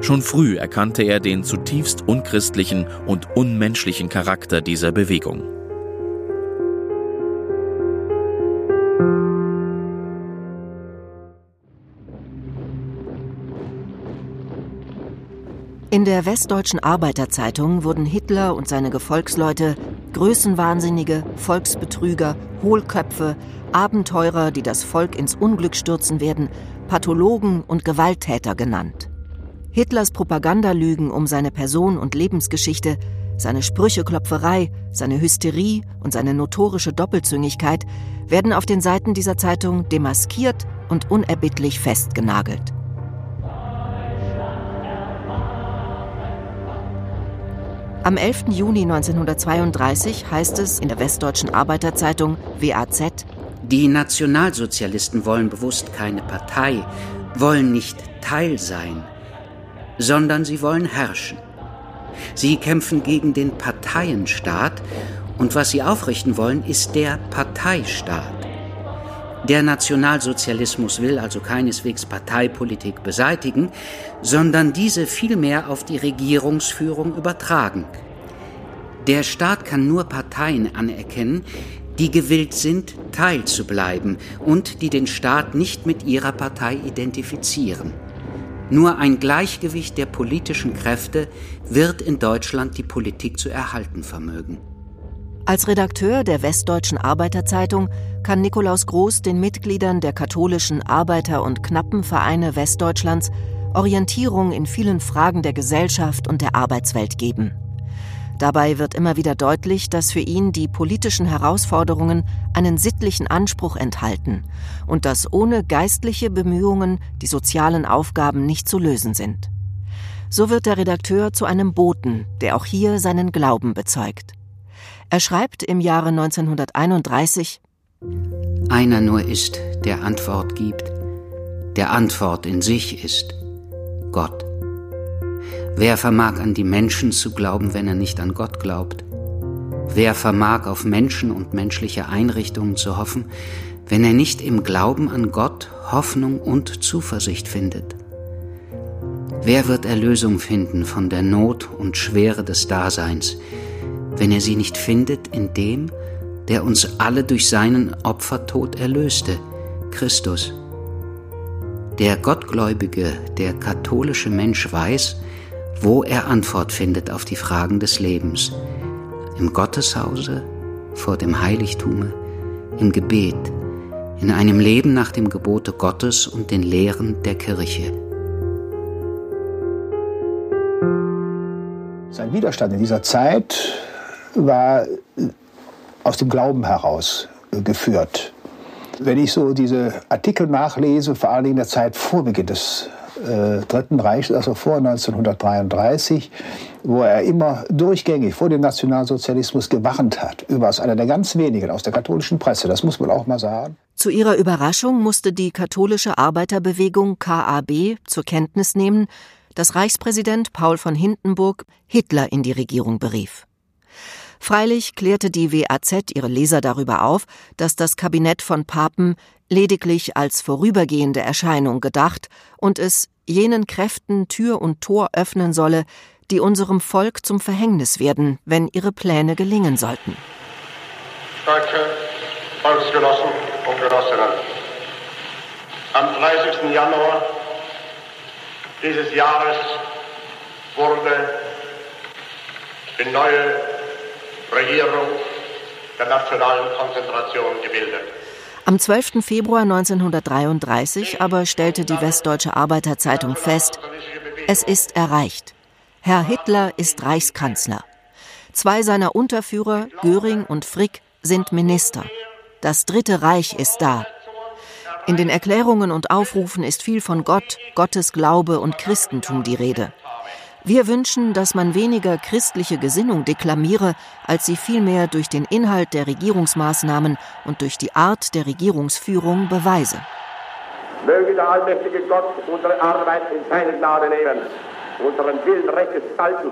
Schon früh erkannte er den zutiefst unchristlichen und unmenschlichen Charakter dieser Bewegung. In der Westdeutschen Arbeiterzeitung wurden Hitler und seine Gefolgsleute Größenwahnsinnige, Volksbetrüger, Hohlköpfe, Abenteurer, die das Volk ins Unglück stürzen werden, Pathologen und Gewalttäter genannt. Hitlers Propagandalügen um seine Person und Lebensgeschichte, seine Sprücheklopferei, seine Hysterie und seine notorische Doppelzüngigkeit werden auf den Seiten dieser Zeitung demaskiert und unerbittlich festgenagelt. Am 11. Juni 1932 heißt es in der Westdeutschen Arbeiterzeitung WAZ, Die Nationalsozialisten wollen bewusst keine Partei, wollen nicht Teil sein, sondern sie wollen herrschen. Sie kämpfen gegen den Parteienstaat und was sie aufrichten wollen, ist der Parteistaat. Der Nationalsozialismus will also keineswegs Parteipolitik beseitigen, sondern diese vielmehr auf die Regierungsführung übertragen. Der Staat kann nur Parteien anerkennen, die gewillt sind, teilzubleiben und die den Staat nicht mit ihrer Partei identifizieren. Nur ein Gleichgewicht der politischen Kräfte wird in Deutschland die Politik zu erhalten vermögen. Als Redakteur der Westdeutschen Arbeiterzeitung kann Nikolaus Groß den Mitgliedern der katholischen Arbeiter- und Knappenvereine Westdeutschlands Orientierung in vielen Fragen der Gesellschaft und der Arbeitswelt geben. Dabei wird immer wieder deutlich, dass für ihn die politischen Herausforderungen einen sittlichen Anspruch enthalten und dass ohne geistliche Bemühungen die sozialen Aufgaben nicht zu lösen sind. So wird der Redakteur zu einem Boten, der auch hier seinen Glauben bezeugt. Er schreibt im Jahre 1931 Einer nur ist, der Antwort gibt, der Antwort in sich ist Gott. Wer vermag an die Menschen zu glauben, wenn er nicht an Gott glaubt? Wer vermag auf Menschen und menschliche Einrichtungen zu hoffen, wenn er nicht im Glauben an Gott Hoffnung und Zuversicht findet? Wer wird Erlösung finden von der Not und Schwere des Daseins, wenn er sie nicht findet in dem, der uns alle durch seinen Opfertod erlöste, Christus. Der Gottgläubige, der katholische Mensch weiß, wo er Antwort findet auf die Fragen des Lebens. Im Gotteshause, vor dem Heiligtume, im Gebet, in einem Leben nach dem Gebote Gottes und den Lehren der Kirche. Sein Widerstand in dieser Zeit war aus dem Glauben heraus geführt. Wenn ich so diese Artikel nachlese, vor allen Dingen in der Zeit vor Beginn des äh, Dritten Reichs, also vor 1933, wo er immer durchgängig vor dem Nationalsozialismus gewarnt hat, überaus einer der ganz wenigen aus der katholischen Presse, das muss man auch mal sagen. Zu ihrer Überraschung musste die katholische Arbeiterbewegung KAB zur Kenntnis nehmen, dass Reichspräsident Paul von Hindenburg Hitler in die Regierung berief. Freilich klärte die WAZ ihre Leser darüber auf, dass das Kabinett von Papen lediglich als vorübergehende Erscheinung gedacht und es jenen Kräften Tür und Tor öffnen solle, die unserem Volk zum Verhängnis werden, wenn ihre Pläne gelingen sollten. Deutsche Volksgenossen und Genossinnen, am 30. Januar dieses Jahres wurde die neue Regierung der nationalen Konzentration gebildet. Am 12. Februar 1933 aber stellte die Westdeutsche Arbeiterzeitung fest, es ist erreicht. Herr Hitler ist Reichskanzler. Zwei seiner Unterführer, Göring und Frick, sind Minister. Das Dritte Reich ist da. In den Erklärungen und Aufrufen ist viel von Gott, Gottes Glaube und Christentum die Rede. Wir wünschen, dass man weniger christliche Gesinnung deklamiere, als sie vielmehr durch den Inhalt der Regierungsmaßnahmen und durch die Art der Regierungsführung beweise. Möge der allmächtige Gott unsere Arbeit in seine Gnade nehmen, unseren Willen rechtes halten,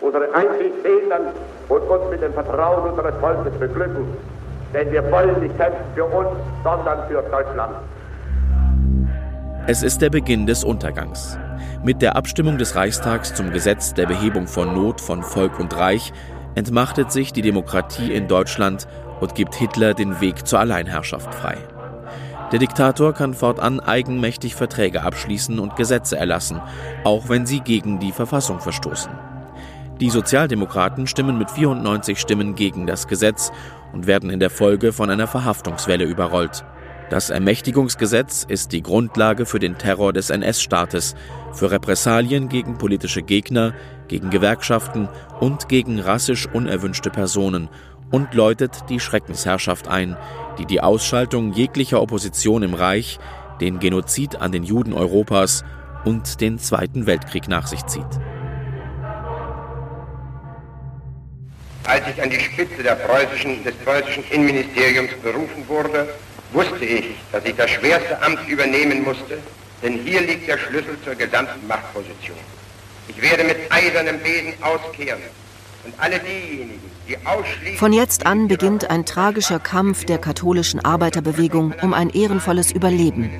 unsere Einsicht segnen und uns mit dem Vertrauen unseres Volkes beglücken. Denn wir wollen nicht kämpfen für uns, sondern für Deutschland. Es ist der Beginn des Untergangs. Mit der Abstimmung des Reichstags zum Gesetz der Behebung von Not von Volk und Reich entmachtet sich die Demokratie in Deutschland und gibt Hitler den Weg zur Alleinherrschaft frei. Der Diktator kann fortan eigenmächtig Verträge abschließen und Gesetze erlassen, auch wenn sie gegen die Verfassung verstoßen. Die Sozialdemokraten stimmen mit 94 Stimmen gegen das Gesetz und werden in der Folge von einer Verhaftungswelle überrollt. Das Ermächtigungsgesetz ist die Grundlage für den Terror des NS-Staates, für Repressalien gegen politische Gegner, gegen Gewerkschaften und gegen rassisch unerwünschte Personen und läutet die Schreckensherrschaft ein, die die Ausschaltung jeglicher Opposition im Reich, den Genozid an den Juden Europas und den Zweiten Weltkrieg nach sich zieht. Als ich an die Spitze preußischen, des preußischen Innenministeriums berufen wurde, wusste ich, dass ich das schwerste Amt übernehmen musste, denn hier liegt der Schlüssel zur gesamten Machtposition. Ich werde mit eisernem Besen auskehren und alle diejenigen, die ausschließlich... Von jetzt an beginnt ein tragischer Kampf der katholischen Arbeiterbewegung um ein ehrenvolles Überleben.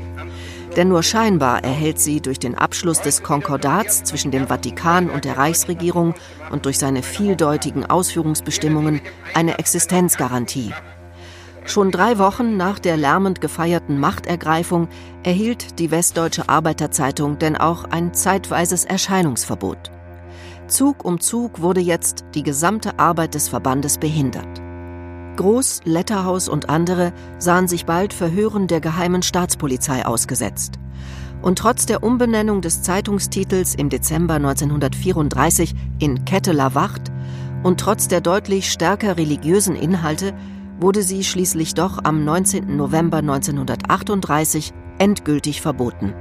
Denn nur scheinbar erhält sie durch den Abschluss des Konkordats zwischen dem Vatikan und der Reichsregierung und durch seine vieldeutigen Ausführungsbestimmungen eine Existenzgarantie. Schon drei Wochen nach der lärmend gefeierten Machtergreifung erhielt die Westdeutsche Arbeiterzeitung denn auch ein zeitweises Erscheinungsverbot. Zug um Zug wurde jetzt die gesamte Arbeit des Verbandes behindert. Groß, Letterhaus und andere sahen sich bald Verhören der geheimen Staatspolizei ausgesetzt. Und trotz der Umbenennung des Zeitungstitels im Dezember 1934 in Ketteler Wacht und trotz der deutlich stärker religiösen Inhalte wurde sie schließlich doch am 19. November 1938 endgültig verboten.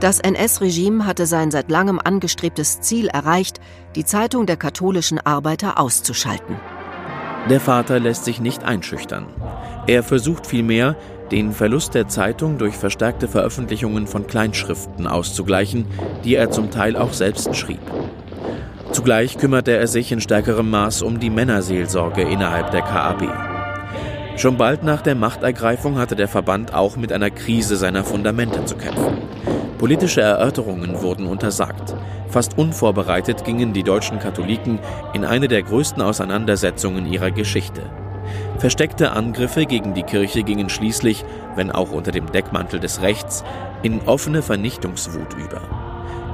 Das NS-Regime hatte sein seit langem angestrebtes Ziel erreicht, die Zeitung der katholischen Arbeiter auszuschalten. Der Vater lässt sich nicht einschüchtern. Er versucht vielmehr, den Verlust der Zeitung durch verstärkte Veröffentlichungen von Kleinschriften auszugleichen, die er zum Teil auch selbst schrieb. Zugleich kümmerte er sich in stärkerem Maß um die Männerseelsorge innerhalb der KAB. Schon bald nach der Machtergreifung hatte der Verband auch mit einer Krise seiner Fundamente zu kämpfen. Politische Erörterungen wurden untersagt. Fast unvorbereitet gingen die deutschen Katholiken in eine der größten Auseinandersetzungen ihrer Geschichte. Versteckte Angriffe gegen die Kirche gingen schließlich, wenn auch unter dem Deckmantel des Rechts, in offene Vernichtungswut über.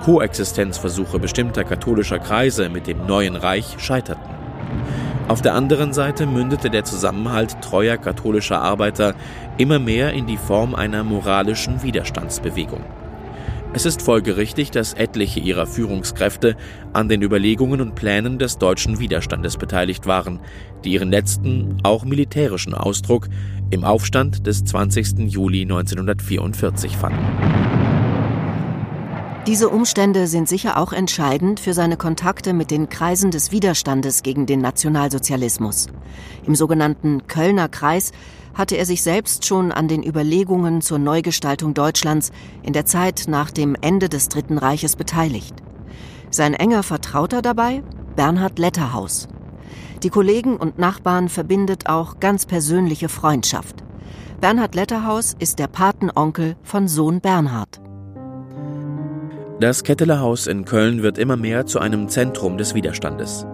Koexistenzversuche bestimmter katholischer Kreise mit dem neuen Reich scheiterten. Auf der anderen Seite mündete der Zusammenhalt treuer katholischer Arbeiter immer mehr in die Form einer moralischen Widerstandsbewegung. Es ist folgerichtig, dass etliche ihrer Führungskräfte an den Überlegungen und Plänen des deutschen Widerstandes beteiligt waren, die ihren letzten, auch militärischen Ausdruck im Aufstand des 20. Juli 1944 fanden. Diese Umstände sind sicher auch entscheidend für seine Kontakte mit den Kreisen des Widerstandes gegen den Nationalsozialismus. Im sogenannten Kölner Kreis hatte er sich selbst schon an den Überlegungen zur Neugestaltung Deutschlands in der Zeit nach dem Ende des Dritten Reiches beteiligt. Sein enger Vertrauter dabei Bernhard Letterhaus. Die Kollegen und Nachbarn verbindet auch ganz persönliche Freundschaft. Bernhard Letterhaus ist der Patenonkel von Sohn Bernhard. Das Ketteler in Köln wird immer mehr zu einem Zentrum des Widerstandes.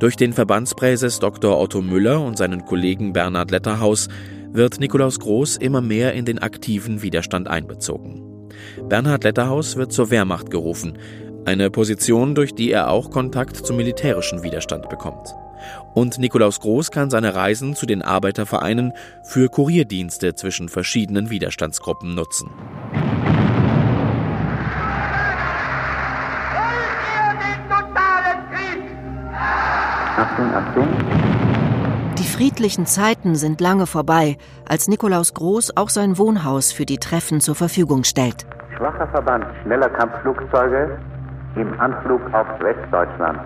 Durch den Verbandspräses Dr. Otto Müller und seinen Kollegen Bernhard Letterhaus wird Nikolaus Groß immer mehr in den aktiven Widerstand einbezogen. Bernhard Letterhaus wird zur Wehrmacht gerufen, eine Position, durch die er auch Kontakt zum militärischen Widerstand bekommt. Und Nikolaus Groß kann seine Reisen zu den Arbeitervereinen für Kurierdienste zwischen verschiedenen Widerstandsgruppen nutzen. Achtung, Achtung. Die friedlichen Zeiten sind lange vorbei, als Nikolaus Groß auch sein Wohnhaus für die Treffen zur Verfügung stellt. Schwacher Verband schneller Kampfflugzeuge im Anflug auf Westdeutschland.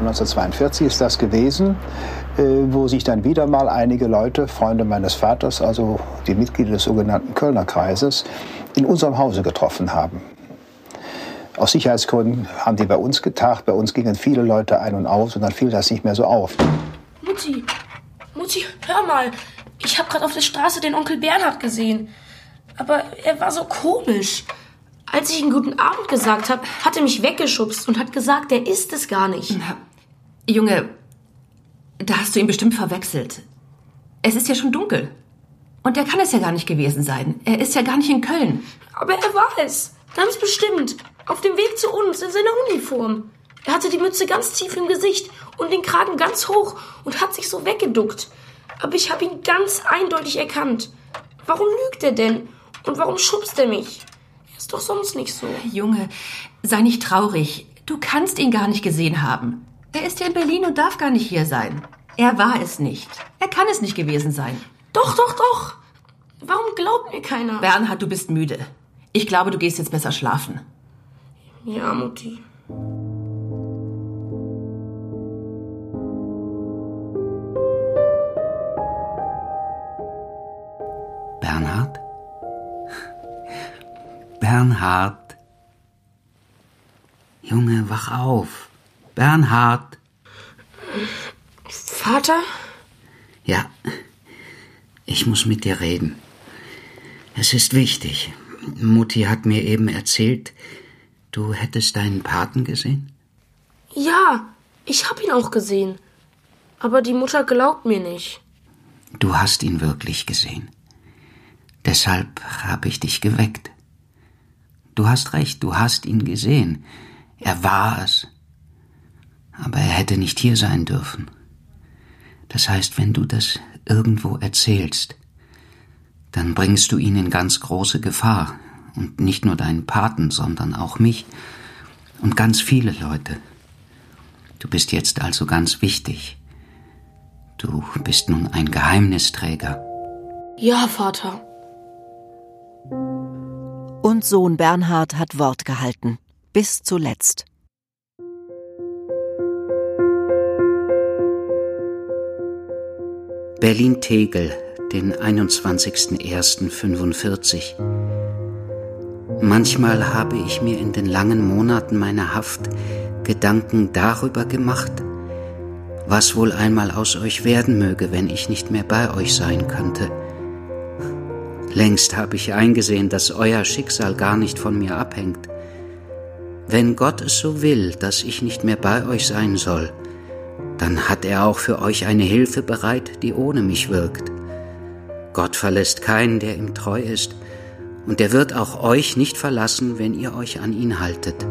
1942 ist das gewesen, äh, wo sich dann wieder mal einige Leute, Freunde meines Vaters, also die Mitglieder des sogenannten Kölner Kreises, in unserem Hause getroffen haben. Aus Sicherheitsgründen haben die bei uns getagt. Bei uns gingen viele Leute ein und aus und dann fiel das nicht mehr so auf. Mutti, Mutti, hör mal. Ich habe gerade auf der Straße den Onkel Bernhard gesehen. Aber er war so komisch. Als ich ihm guten Abend gesagt habe, hat er mich weggeschubst und hat gesagt, er ist es gar nicht. Na, Junge, da hast du ihn bestimmt verwechselt. Es ist ja schon dunkel. Und er kann es ja gar nicht gewesen sein. Er ist ja gar nicht in Köln. Aber er war es. Ganz bestimmt. Auf dem Weg zu uns in seiner Uniform. Er hatte die Mütze ganz tief im Gesicht und den Kragen ganz hoch und hat sich so weggeduckt. Aber ich habe ihn ganz eindeutig erkannt. Warum lügt er denn? Und warum schubst er mich? Er ist doch sonst nicht so. Junge, sei nicht traurig. Du kannst ihn gar nicht gesehen haben. Er ist ja in Berlin und darf gar nicht hier sein. Er war es nicht. Er kann es nicht gewesen sein. Doch, doch, doch. Warum glaubt mir keiner? Bernhard, du bist müde. Ich glaube, du gehst jetzt besser schlafen. Ja, Mutti. Bernhard? Bernhard. Junge, wach auf. Bernhard. Vater? Ja, ich muss mit dir reden. Es ist wichtig. Mutti hat mir eben erzählt, du hättest deinen Paten gesehen? Ja, ich hab ihn auch gesehen. Aber die Mutter glaubt mir nicht. Du hast ihn wirklich gesehen. Deshalb habe ich dich geweckt. Du hast recht, du hast ihn gesehen. Er war es. Aber er hätte nicht hier sein dürfen. Das heißt, wenn du das irgendwo erzählst, dann bringst du ihn in ganz große Gefahr. Und nicht nur deinen Paten, sondern auch mich und ganz viele Leute. Du bist jetzt also ganz wichtig. Du bist nun ein Geheimnisträger. Ja, Vater. Und Sohn Bernhard hat Wort gehalten. Bis zuletzt. Berlin-Tegel, den 21.01.45. Manchmal habe ich mir in den langen Monaten meiner Haft Gedanken darüber gemacht, was wohl einmal aus euch werden möge, wenn ich nicht mehr bei euch sein könnte. Längst habe ich eingesehen, dass euer Schicksal gar nicht von mir abhängt. Wenn Gott es so will, dass ich nicht mehr bei euch sein soll, dann hat er auch für euch eine Hilfe bereit, die ohne mich wirkt. Gott verlässt keinen, der ihm treu ist, und er wird auch euch nicht verlassen, wenn ihr euch an ihn haltet.